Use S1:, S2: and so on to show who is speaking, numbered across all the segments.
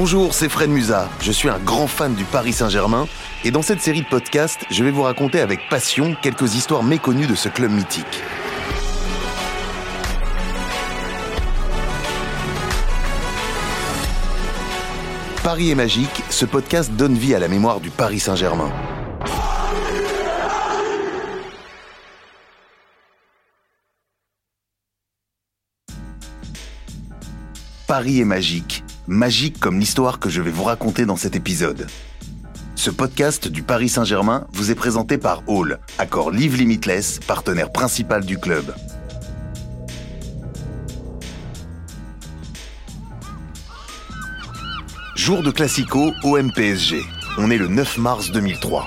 S1: Bonjour, c'est Fred Musa. Je suis un grand fan du Paris Saint-Germain et dans cette série de podcasts, je vais vous raconter avec passion quelques histoires méconnues de ce club mythique. Paris est magique, ce podcast donne vie à la mémoire du Paris Saint-Germain. Paris est magique, magique comme l'histoire que je vais vous raconter dans cet épisode. Ce podcast du Paris Saint-Germain vous est présenté par Hall, accord Live Limitless, partenaire principal du club. Jour de Classico OM-PSG. On est le 9 mars 2003.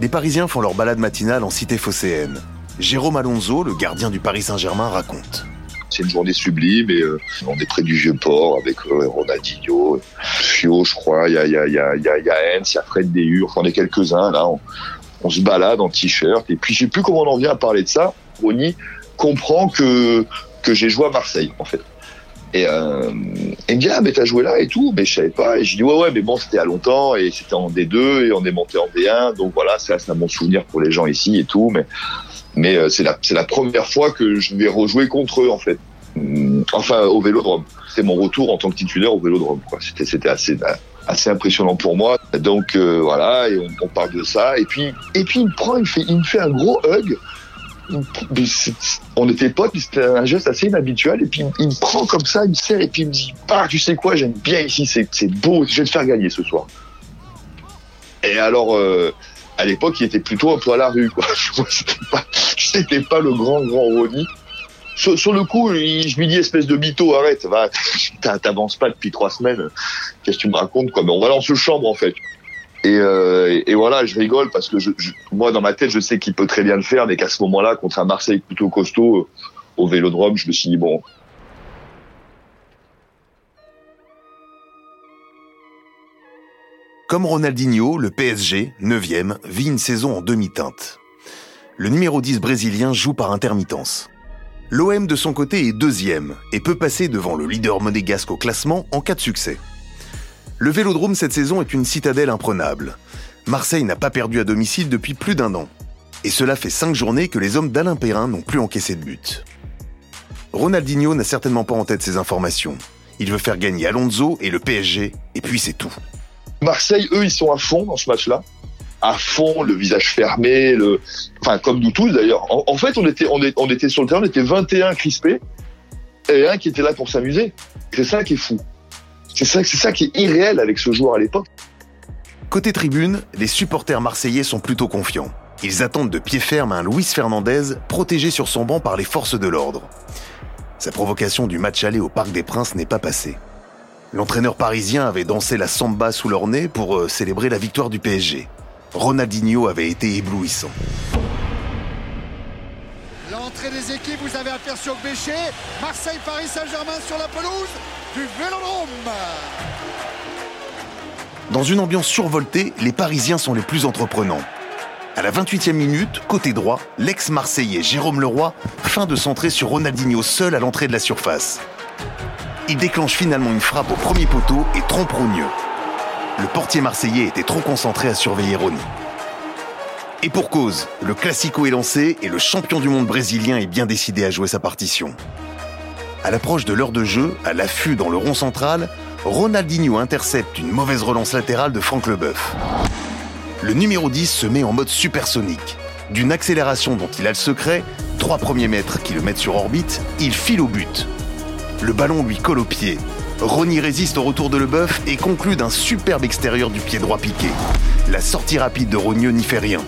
S1: Des Parisiens font leur balade matinale en cité phocéenne. Jérôme Alonso, le gardien du Paris Saint-Germain, raconte.
S2: C'est une journée sublime et euh, on est près du vieux port avec euh, Ronaldinho, Fio, je crois, il y a, y, a, y, a, y, a, Hens, il y a Fred Dehur, on est quelques-uns là. On, se balade en t-shirt et puis je sais plus comment on en vient à parler de ça. Ronny comprend que que j'ai joué à Marseille en fait. Et euh, il me dit ah mais t'as joué là et tout, mais je savais pas. Et je dis ouais ouais mais bon c'était à longtemps et c'était en D2 et on est monté en D1 donc voilà c'est un bon souvenir pour les gens ici et tout mais mais euh, c'est la c'est première fois que je vais rejouer contre eux en fait. Enfin au Vélodrome. C'était mon retour en tant que titulaire au Vélodrome. C'était assez impressionnant pour moi. Donc euh, voilà et on, on, parle de ça et puis et puis il me prend il me fait il me fait un gros hug on était potes, c'était un geste assez inhabituel. Et puis il me prend comme ça, il me serre et puis il me dit Ah, tu sais quoi, j'aime bien ici, c'est beau, je vais te faire gagner ce soir. Et alors, euh, à l'époque, il était plutôt un peu à la rue, quoi. C'était pas, pas le grand, grand Ronnie. Sur, sur, le coup, je lui dis espèce de mytho, arrête, va, t'avances pas depuis trois semaines. Qu'est-ce que tu me racontes, quoi? Mais on va dans ce chambre, en fait. Et, euh, et, voilà, je rigole parce que je, je, moi, dans ma tête, je sais qu'il peut très bien le faire, mais qu'à ce moment-là, contre un Marseille plutôt costaud euh, au Vélodrome, je me suis dit bon.
S1: Comme Ronaldinho, le PSG, 9e, vit une saison en demi-teinte. Le numéro 10 brésilien joue par intermittence. L'OM de son côté est deuxième et peut passer devant le leader monégasque au classement en cas de succès. Le Vélodrome cette saison est une citadelle imprenable. Marseille n'a pas perdu à domicile depuis plus d'un an. Et cela fait cinq journées que les hommes d'Alain Perrin n'ont plus encaissé de but. Ronaldinho n'a certainement pas en tête ces informations. Il veut faire gagner Alonso et le PSG, et puis c'est tout.
S2: Marseille, eux, ils sont à fond dans ce match-là. À fond, le visage fermé, comme nous tous d'ailleurs. En, fait, on était, sur le terrain, on était 21 crispés, et un qui était là pour s'amuser. C'est ça qui est fou. C'est ça, ça qui est irréel avec ce joueur à l'époque.
S1: Côté tribune, les supporters marseillais sont plutôt confiants. Ils attendent de pied ferme un Luis Fernandez protégé sur son banc par les forces de l'ordre. Sa provocation du match aller au Parc des Princes n'est pas passée. L'entraîneur parisien avait dansé la samba sous leur nez pour euh, célébrer la victoire du PSG. Ronaldinho avait été éblouissant.
S3: L'entrée des équipes, vous avez aperçu au Bécher. Marseille, Paris Saint-Germain sur la pelouse du Vélodrome.
S1: Dans une ambiance survoltée, les Parisiens sont les plus entreprenants. À la 28e minute, côté droit, l'ex-marseillais Jérôme Leroy feint de centrer sur Ronaldinho seul à l'entrée de la surface. Il déclenche finalement une frappe au premier poteau et trompe Rogneux. Le portier marseillais était trop concentré à surveiller Ronny. Et pour cause, le Classico est lancé et le champion du monde brésilien est bien décidé à jouer sa partition. À l'approche de l'heure de jeu, à l'affût dans le rond central, Ronaldinho intercepte une mauvaise relance latérale de Franck Leboeuf. Le numéro 10 se met en mode supersonique. D'une accélération dont il a le secret, trois premiers mètres qui le mettent sur orbite, il file au but. Le ballon lui colle au pied. Ronny résiste au retour de Leboeuf et conclut d'un superbe extérieur du pied droit piqué. La sortie rapide de Rogneux n'y fait rien.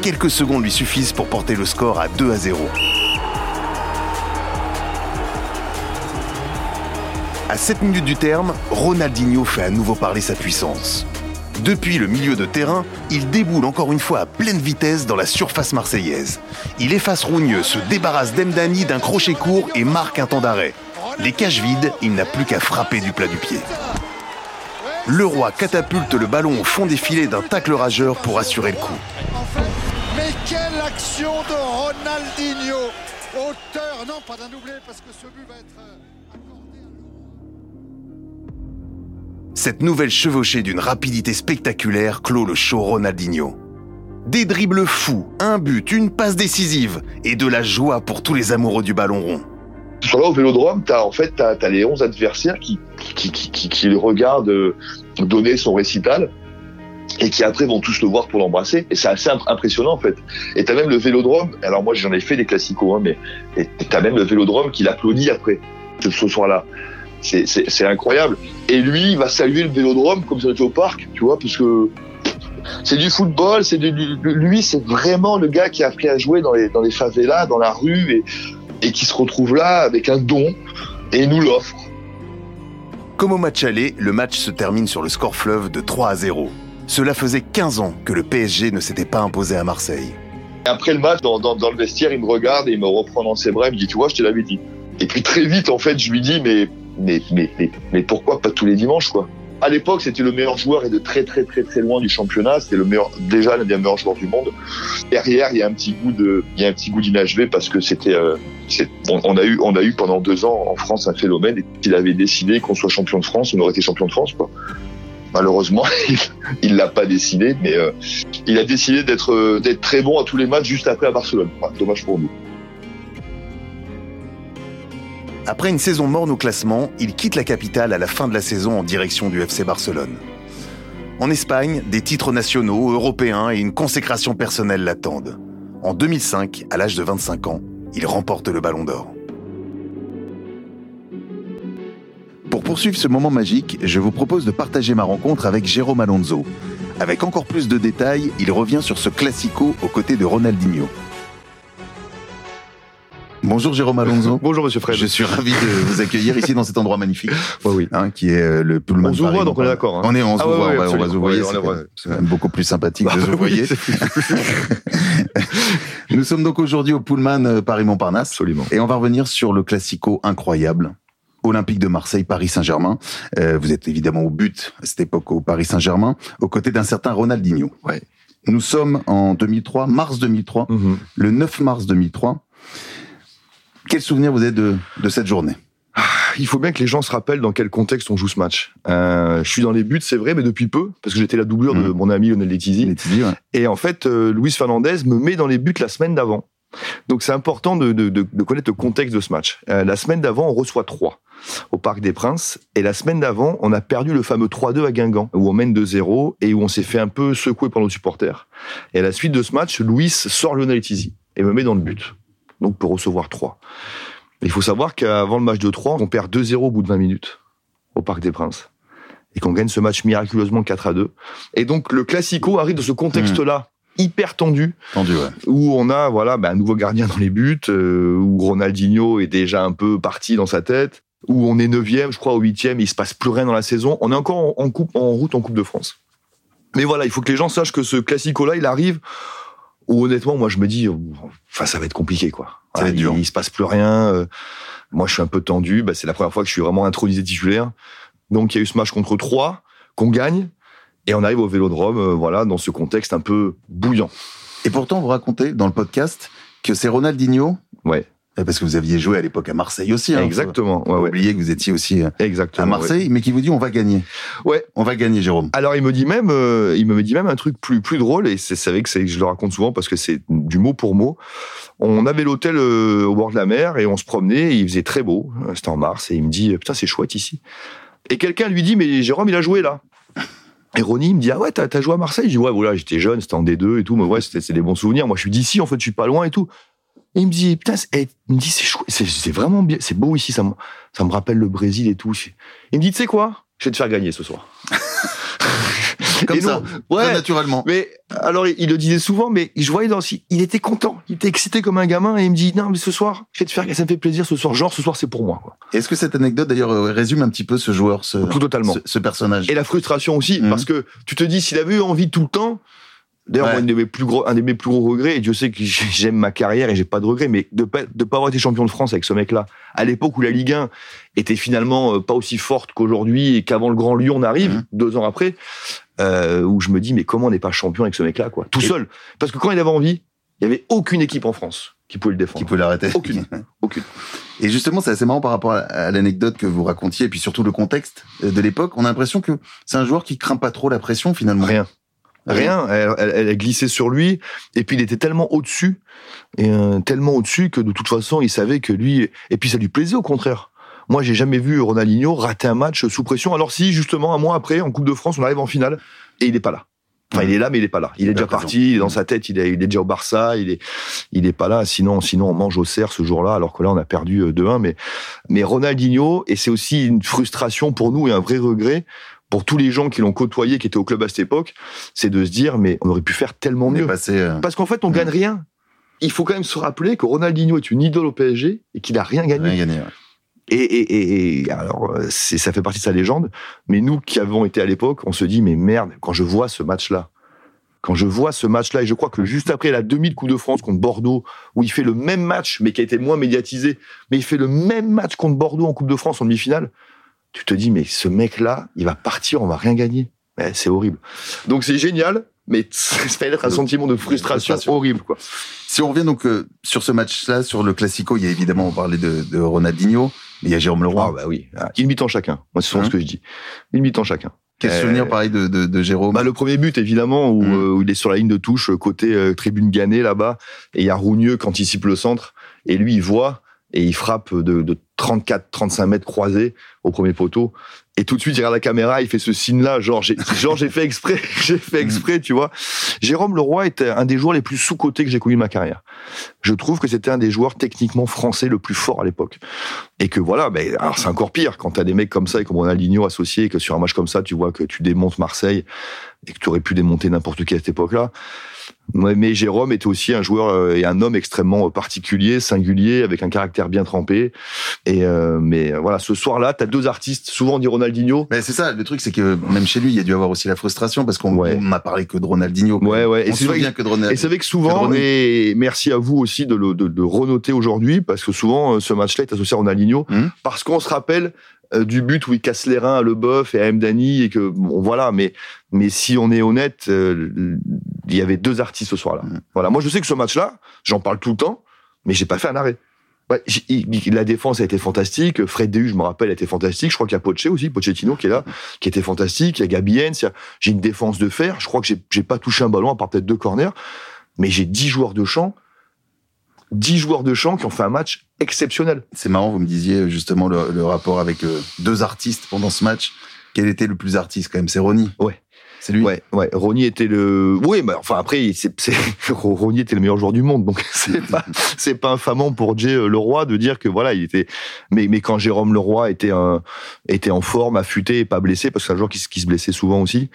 S1: Quelques secondes lui suffisent pour porter le score à 2 à 0. À 7 minutes du terme, Ronaldinho fait à nouveau parler sa puissance. Depuis le milieu de terrain, il déboule encore une fois à pleine vitesse dans la surface marseillaise. Il efface Rougneux, se débarrasse d'Emdani d'un crochet court et marque un temps d'arrêt. Les cages vides, il n'a plus qu'à frapper du plat du pied. Le roi catapulte le ballon au fond des filets d'un tacle rageur pour assurer le coup.
S3: Mais quelle action de Ronaldinho Auteur, non pas d'un doublé parce que ce but va être...
S1: Cette nouvelle chevauchée d'une rapidité spectaculaire clôt le show Ronaldinho. Des dribbles fous, un but, une passe décisive et de la joie pour tous les amoureux du ballon rond.
S4: Sur là au Vélodrome, t'as en fait t'as, as les 11 adversaires qui qui, qui, qui, qui le regardent euh, donner son récital et qui après vont tous le voir pour l'embrasser. Et c'est assez impressionnant en fait. Et t'as même le Vélodrome. Alors moi j'en ai fait des classicos, hein, mais et t'as même le Vélodrome qui l'applaudit après ce soir-là. C'est, c'est, c'est incroyable. Et lui, il va saluer le Vélodrome comme ça était au parc, tu vois, parce que c'est du football, c'est de, lui, c'est vraiment le gars qui a appris à jouer dans les, dans les favelas, dans la rue, et, et qui se retrouve là avec un don, et nous l'offre.
S1: Comme au match aller, le match se termine sur le score fleuve de 3 à 0. Cela faisait 15 ans que le PSG ne s'était pas imposé à Marseille.
S4: Après le match, dans, dans, dans, le vestiaire, il me regarde et il me reprend dans ses bras, il me dit, tu vois, je te l'avais dit. Et puis très vite, en fait, je lui dis, mais, mais, mais, mais, mais pourquoi pas tous les dimanches, quoi? À l'époque, c'était le meilleur joueur et de très très très très loin du championnat. C'était le meilleur, déjà l'un des meilleurs joueurs du monde. Derrière, il y a un petit goût de, il y a un petit goût d'inachevé parce que c'était, euh, on, on, a eu, on a eu pendant deux ans en France un phénomène. Et s'il avait décidé qu'on soit champion de France, on aurait été champion de France, quoi. Malheureusement, il l'a pas décidé, mais euh, il a décidé d'être euh, d'être très bon à tous les matchs juste après à Barcelone. Dommage pour nous.
S1: Après une saison morne au classement, il quitte la capitale à la fin de la saison en direction du FC Barcelone. En Espagne, des titres nationaux, européens et une consécration personnelle l'attendent. En 2005, à l'âge de 25 ans, il remporte le Ballon d'Or. Pour poursuivre ce moment magique, je vous propose de partager ma rencontre avec Jérôme Alonso. Avec encore plus de détails, il revient sur ce classico aux côtés de Ronaldinho. Bonjour Jérôme Alonso.
S2: Bonjour Monsieur Fred.
S1: Je suis ravi de vous accueillir ici dans cet endroit magnifique.
S2: Ouais, oui.
S1: Hein, qui est euh, le Pullman.
S2: On se voit donc on est d'accord. Hein.
S1: On est, on se
S2: Ah,
S1: voit,
S2: ouais,
S1: on va,
S2: ouais,
S1: on va se voyer. C'est beaucoup plus sympathique de se
S2: Oui,
S1: voyer. Nous sommes donc aujourd'hui au Pullman euh, Paris-Montparnasse.
S2: Absolument.
S1: Et on va revenir sur le classico incroyable. Olympique de Marseille, Paris Saint-Germain. Euh, vous êtes évidemment au but à cette époque au Paris Saint-Germain, aux côtés d'un certain Ronaldinho.
S2: Ouais.
S1: Nous sommes en 2003, mars 2003,
S2: Mhm.
S1: le 9 mars 2003. Quel souvenir vous avez de, de cette journée?
S2: Il faut bien que les gens se rappellent dans quel contexte on joue ce match. Euh, je suis dans les buts, c'est vrai, mais depuis peu, parce que j'étais la doublure de
S1: Mhm.
S2: mon ami Lionel Letizy.
S1: Letizy, ouais.
S2: Et en fait, euh, Luis Fernandez me met dans les buts la semaine d'avant. Donc c'est important de, de, de, de connaître le contexte de ce match. Euh, la semaine d'avant, on reçoit 3 au Parc des Princes. Et la semaine d'avant, on a perdu le fameux 3-2 à Guingamp, où on mène 2-0 et où on s'est fait un peu secouer par nos supporters. Et à la suite de ce match, Luis sort Lionel Letizy et me met dans le but. Donc pour recevoir 3. Il faut savoir qu'avant le match de 3, on perd 2-0 au bout de 20 minutes au Parc des Princes. Et qu'on gagne ce match miraculeusement 4 à 2. Et donc le Classico arrive dans ce contexte-là, hyper tendu,
S1: Tendu, ouais.
S2: où on a voilà ben, un nouveau gardien dans les buts, euh, où Ronaldinho est déjà un peu parti dans sa tête, où on est neuvième, je crois, au huitième, il se passe plus rien dans la saison. On est encore en, en coupe, en route en Coupe de France. Mais voilà, il faut que les gens sachent que ce classico-là, il arrive où honnêtement, moi, je me dis, enfin, ça va être compliqué, quoi.
S1: Ça va être dur.
S2: il se passe plus rien. euh, moi, je suis un peu tendu. Bah, c'est la première fois que je suis vraiment intronisé titulaire. Donc, il y a eu ce match contre 3 qu'on gagne. Et on arrive au Vélodrome, euh, voilà, dans ce contexte un peu bouillant.
S1: Et pourtant, vous racontez dans le podcast que c'est Ronaldinho,
S2: Ouais,
S1: parce que vous aviez joué à l'époque à Marseille aussi. Hein,
S2: exactement.
S1: Faut
S2: Ouais,
S1: oublier que vous étiez aussi euh,
S2: Exactement.
S1: à Marseille, mais qui vous dit on va gagner.
S2: Ouais.
S1: On va gagner, Jérôme.
S2: Alors il me dit même, euh, il me dit même un truc plus plus drôle et c'est vrai que je le raconte souvent parce que c'est du mot pour mot. On avait l'hôtel euh, au bord de la mer et on se promenait. Et il faisait très beau. euh, C'était en mars et il me dit putain c'est chouette ici. Et quelqu'un lui dit mais Jérôme il a joué là. Et Ronnie il me dit ah ouais t'as as joué à Marseille? Je dis ouais voilà j'étais jeune c'était en D2 et tout mais ouais c'était c'est des bons souvenirs. Moi je suis d'ici en fait je suis pas loin et tout. Et il me dit putain c'est- eh, il me dit c'est chouette c'est vraiment bien c'est beau ici ça me ça me rappelle le Brésil et tout. Il me dit tu sais quoi? Je vais te faire gagner ce soir.
S1: Comme
S2: Et
S1: ça,
S2: nous, ouais,
S1: très naturellement.
S2: mais alors, il, il le disait souvent, mais je voyais dans, il était content, il était excité comme un gamin, et il me dit non, mais ce soir, je vais te faire, ça me fait plaisir ce soir. Genre, ce soir, c'est pour moi. Quoi.
S1: Est-ce que cette anecdote, d'ailleurs, euh, résume un petit peu ce joueur, ce,
S2: Tout totalement.
S1: ce, ce personnage?
S2: Et la frustration aussi,
S1: Mhm.
S2: parce que tu te dis, s'il avait eu envie tout le temps. D'ailleurs,
S1: Ouais.
S2: un de mes plus gros, un de mes plus gros regrets, et Dieu sait que j'ai- j'aime ma carrière et j'ai pas de regrets, mais de pas, de pas avoir été champion de France avec ce mec-là, à l'époque où la Ligue 1 était finalement euh, pas aussi forte qu'aujourd'hui et qu'avant le Grand Lyon n'arrive,
S1: Mhm.
S2: deux ans après, euh, où je me dis, mais comment on n'est pas champion avec ce mec-là, quoi, tout
S1: Et-
S2: seul? Parce que quand il avait envie, il y avait aucune équipe en France qui pouvait le défendre.
S5: Qui pouvait l'arrêter
S2: Aucune. Aucune.
S5: Et justement, c'est assez marrant par rapport à l'anecdote que vous racontiez, et puis surtout le contexte de l'époque. On a l'impression que c'est un joueur qui craint pas trop la pression finalement.
S2: Rien. Rien. Elle, elle, elle, a glissé sur lui, et puis il était tellement au-dessus, et euh, tellement au-dessus que de toute façon, il savait que lui. Et puis ça lui plaisait au contraire. Moi, j'ai jamais vu Ronaldinho rater un match sous pression. Alors si, justement, un mois après, en Coupe de France, on arrive en finale, et il est pas là. Enfin, il est là, mais il est pas là. Il est déjà parti. Il est dans sa tête. Il est, il est déjà au Barça. Il est, il est pas là. Sinon, sinon, on mange au cerf ce jour-là. Alors que là, on a perdu 2-1. Mais, mais Ronaldinho, et c'est aussi une frustration pour nous et un vrai regret pour tous les gens qui l'ont côtoyé, qui étaient au club à cette époque, c'est de se dire, mais on aurait pu faire tellement mieux.
S5: Passé, euh...
S2: Parce qu'en fait, on gagne rien. Il faut quand même se rappeler que Ronaldinho est une idole au PSG et qu'il a rien gagné.
S5: Rien gagné ouais.
S2: Et, et, et, alors, c'est, ça fait partie de sa légende. Mais nous qui avons été à l'époque, on se dit, mais merde, quand je vois ce match-là, quand je vois ce match-là, et je crois que juste après la demi de Coupe de France contre Bordeaux, où il fait le même match, mais qui a été moins médiatisé, mais il fait le même match contre Bordeaux en Coupe de France en demi-finale, tu te dis, mais ce mec-là, il va partir, on va rien gagner. Mais c'est horrible. Donc c'est génial, mais ça va être un sentiment de frustration, frustration. horrible, quoi.
S5: Si on revient donc euh, sur ce match-là, sur le Classico, il y a évidemment, on parlait de, de Ronaldinho, mais il y a Jérôme Leroy.
S2: Ah bah oui, une mi-temps chacun. Moi, c'est souvent ce que je dis. Une mi-temps chacun.
S5: Quel euh, souvenir pareil de, de, de Jérôme
S2: bah, Le premier but, évidemment, où, mmh. euh, où, il est sur la ligne de touche, côté euh, tribune Gannet, là-bas, et il y a Rougneux qui anticipe le centre, et lui, il voit, et il frappe de, de 34-35 mètres croisés au premier poteau. Et tout de suite, il regarde la caméra, il fait ce signe-là, genre, j'ai, genre, j'ai fait exprès, j'ai fait exprès, tu vois. Jérôme Leroy était un des joueurs les plus sous-cotés que j'ai connu de ma carrière. Je trouve que c'était un des joueurs techniquement français le plus fort à l'époque. Et que voilà, ben, alors c'est encore pire quand t'as des mecs comme ça et comme Ronaldinho associé, et que sur un match comme ça, tu vois que tu démontes Marseille et que tu aurais pu démonter n'importe qui à cette époque-là. Mais Jérôme était aussi un joueur et un homme extrêmement particulier, singulier, avec un caractère bien trempé. Et euh, mais voilà, ce soir-là, t'as deux artistes. Souvent on dit Ronaldinho.
S5: Mais c'est ça. Le truc, c'est que même chez lui, il y a dû avoir aussi la frustration parce qu'on ouais. m'a parlé que de Ronaldinho.
S2: Ouais, ouais.
S5: On
S2: et c'est vrai
S5: que de Ronaldinho.
S2: Et c'est vrai que souvent, et merci à vous aussi de le de, de renoter aujourd'hui parce que souvent ce match-là est associé à Ronaldinho
S5: Mmh.
S2: parce qu'on se rappelle euh, du but où il casse les reins à Leboeuf et à Mdani et que bon voilà mais mais si on est honnête euh, il y avait deux artistes ce soir-là.
S5: Mm.
S2: voilà. Moi je sais que ce match-là j'en parle tout le temps mais j'ai pas fait un arrêt. Ouais, j'- il- la défense a été fantastique. Fred Dehu je me rappelle a été fantastique. Je crois qu'il y a Poche aussi Pochettino qui est là qui était fantastique. Il y a Gabi a- j'ai une défense de fer. Je crois que j'ai pas touché un ballon à part peut-être deux corners. Mais j'ai dix joueurs de champ 10 joueurs de champ qui ont fait un match exceptionnel
S5: C'est marrant, vous me disiez justement le, le rapport avec euh, deux artistes pendant ce match. Quel était le plus artiste quand même? C'est Ronnie.
S2: Ouais.
S5: C'est lui.
S2: Ouais, ouais. Ronny était le. Oui, mais enfin après, c'est, c'est... Ronny était le meilleur joueur du monde, donc c'est pas, c'est pas infamant pour Jay euh, Leroy de dire que voilà, il était. Mais mais quand Jérôme Leroy était un était en forme, affûté et pas blessé, parce que c'est un joueur qui, se- qui se blessait souvent aussi.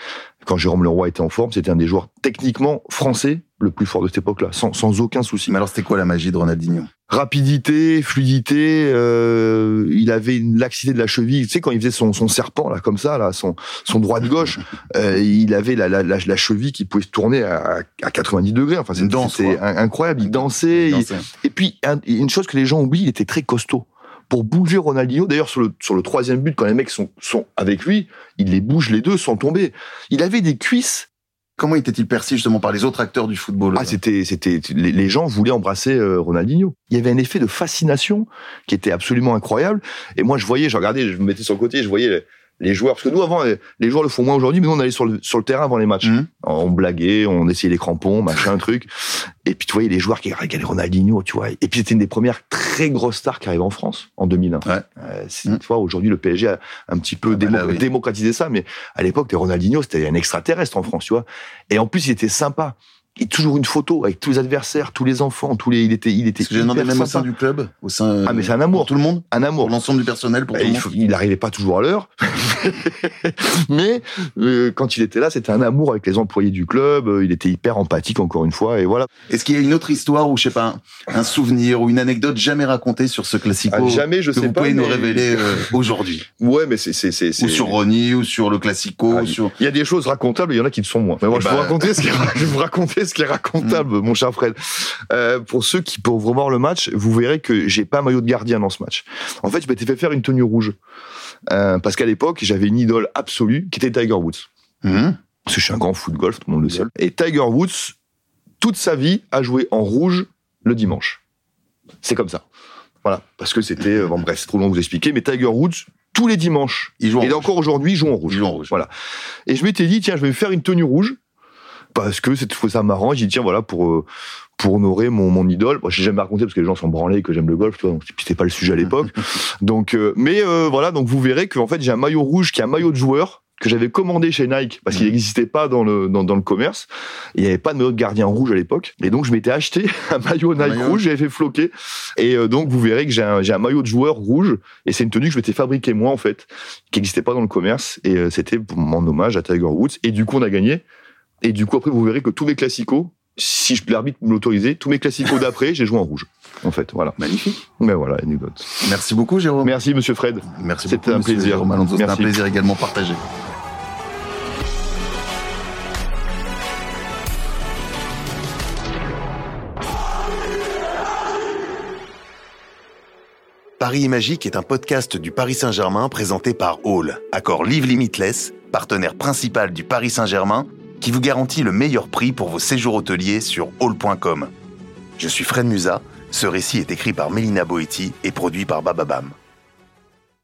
S2: Quand Jérôme Leroy était en forme, c'était un des joueurs techniquement français le plus fort de cette époque-là, sans sans aucun souci.
S5: Mais alors, c'était quoi la magie de Ronaldinho?
S2: Rapidité, fluidité, euh, il avait une laxité de la cheville. Tu sais quand il faisait son, son serpent là comme ça, là, son son droit de gauche, euh, il avait la, la, la, la cheville qui pouvait se tourner à, à 90 degrés. Enfin, c'était incroyable. Il dansait. il-
S5: Dansait.
S2: et puis un- une chose que les gens oublient, il était très costaud. Pour bouger Ronaldinho, d'ailleurs sur le sur le troisième but, quand les mecs sont sont avec lui, il les bouge les deux sans tomber. Il avait des cuisses
S5: Comment était-il perçu justement par les autres acteurs du football?
S2: Ah, c'était, c'était, les, les gens voulaient embrasser euh, Ronaldinho. Il y avait un effet de fascination qui était absolument incroyable. Et moi, je voyais, je regardais, je me mettais sur le côté, je voyais les, joueurs. Parce que nous, avant, les, joueurs le font moins aujourd'hui, mais nous, on allait sur le, sur le terrain avant les matchs.
S5: Mhm.
S2: On blaguait, on essayait les crampons, machin, truc. Et puis, tu voyais les joueurs qui regardaient Ronaldinho, tu vois. Et puis, c'était une des premières très grosses stars qui arrivait en France, en 2001.
S5: Ouais.
S2: Euh,
S5: Mhm.
S2: Tu vois, aujourd'hui, le PSG a un petit peu
S5: Ah bah
S2: démo-
S5: là, oui.
S2: démocratisé ça, mais à l'époque, Ronaldinho, c'était un extraterrestre en France, tu vois. Et en plus, il était sympa. Il toujours une photo avec tous les adversaires, tous les enfants, tous les. Il était, il était.
S5: Parce que j'ai demandé même au sein
S2: sympa.
S5: du club, au sein.
S2: Ah, mais c'est un
S5: pour
S2: amour,
S5: tout le monde,
S2: un
S5: pour
S2: amour.
S5: l'ensemble du personnel, pour tout
S2: Et
S5: le
S2: il,
S5: monde.
S2: faut- il n'arrivait pas toujours à l'heure, mais euh, quand il était là, c'était un amour avec les employés du club. euh, Il était hyper empathique encore une fois, et voilà.
S5: Est-ce qu'il y a une autre histoire ou je sais pas un, un souvenir ou une anecdote jamais racontée sur ce classico
S2: Ah, jamais, je
S5: que
S2: sais
S5: vous
S2: pas.
S5: pouvez nous révéler euh, aujourd'hui?
S2: Ouais, mais c'est c'est c'est.
S5: ou sur Ronnie ou sur le classico
S2: Ah,
S5: ou sur
S2: Il y a des choses racontables, il y en a qui le sont moins. Mais moi,
S5: Eh
S2: je, vous
S5: ben-
S2: raconter ce qui je vous raconter ce qui est racontable, mon cher Fred. Euh, pour ceux qui peuvent revoir le match, vous verrez que j'ai pas un maillot de gardien dans ce match. En fait, je m'étais fait faire une tenue rouge. Euh, parce qu'à l'époque, j'avais une idole absolue qui était Tiger Woods.
S5: Mhm.
S2: Parce que je suis un grand foot golf, tout le monde le sait. Et Tiger Woods, toute sa vie, a joué en rouge le dimanche. C'est comme ça. Voilà, parce que c'était, euh, bon bref, c'est trop long de vous expliquer, mais Tiger Woods, tous les dimanches,
S5: Il joue en
S2: et
S5: rouge.
S2: encore aujourd'hui, il joue en rouge.
S5: Il joue en rouge.
S2: Voilà. Et je m'étais dit, tiens, je vais me faire une tenue rouge, parce que c'est ça marrant. J'ai dit, tiens, voilà, pour, euh, pour honorer mon, mon idole. Moi, j'ai jamais raconté parce que les gens sont branlés que j'aime le golf, tu vois, donc c'était pas le sujet à l'époque. donc, euh, mais euh, voilà, donc vous verrez qu'en fait, j'ai un maillot rouge qui est un maillot de joueur que j'avais commandé chez Nike parce qu'il
S5: Mhm.
S2: n'existait pas dans le, dans, dans le commerce. Il n'y avait pas de maillot de gardien rouge à l'époque. Et donc, je m'étais acheté un maillot Nike
S5: maillot.
S2: rouge, j'avais fait floquer. Et euh, donc, vous verrez que j'ai un, j'ai un maillot de joueur rouge. Et c'est une tenue que je m'étais fabriquée moi, en fait, qui n'existait pas dans le commerce. Et euh, c'était pour mon hommage à Tiger Woods. Et du coup, on a gagné. Et du coup, après, vous verrez que tous mes classicos, si je- l'arbitre me l'autorisait, tous mes classicos d'après, j'ai joué en rouge. En fait, voilà.
S5: Magnifique.
S2: Mais voilà, anecdote.
S5: Merci beaucoup, Jérôme.
S2: Merci, monsieur Fred.
S5: Merci
S2: C'était
S5: beaucoup,
S2: un plaisir.
S5: C'était un plaisir également partagé.
S1: Paris Magique est un podcast du Paris Saint-Germain présenté par Hall, accord Live Limitless, partenaire principal du Paris Saint-Germain, qui vous garantit le meilleur prix pour vos séjours hôteliers sur hall.com. Je suis Fred Musa, ce récit est écrit par Mélina Boetti et produit par Bababam.